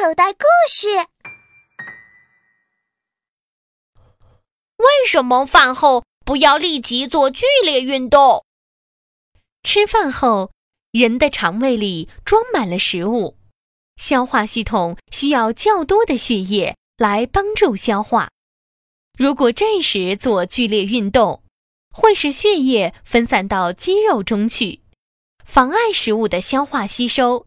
口袋故事。为什么饭后不要立即做剧烈运动？吃饭后，人的肠胃里装满了食物，消化系统需要较多的血液来帮助消化。如果这时做剧烈运动，会使血液分散到肌肉中去，妨碍食物的消化吸收，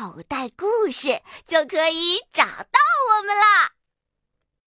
口袋故事”就可以找到。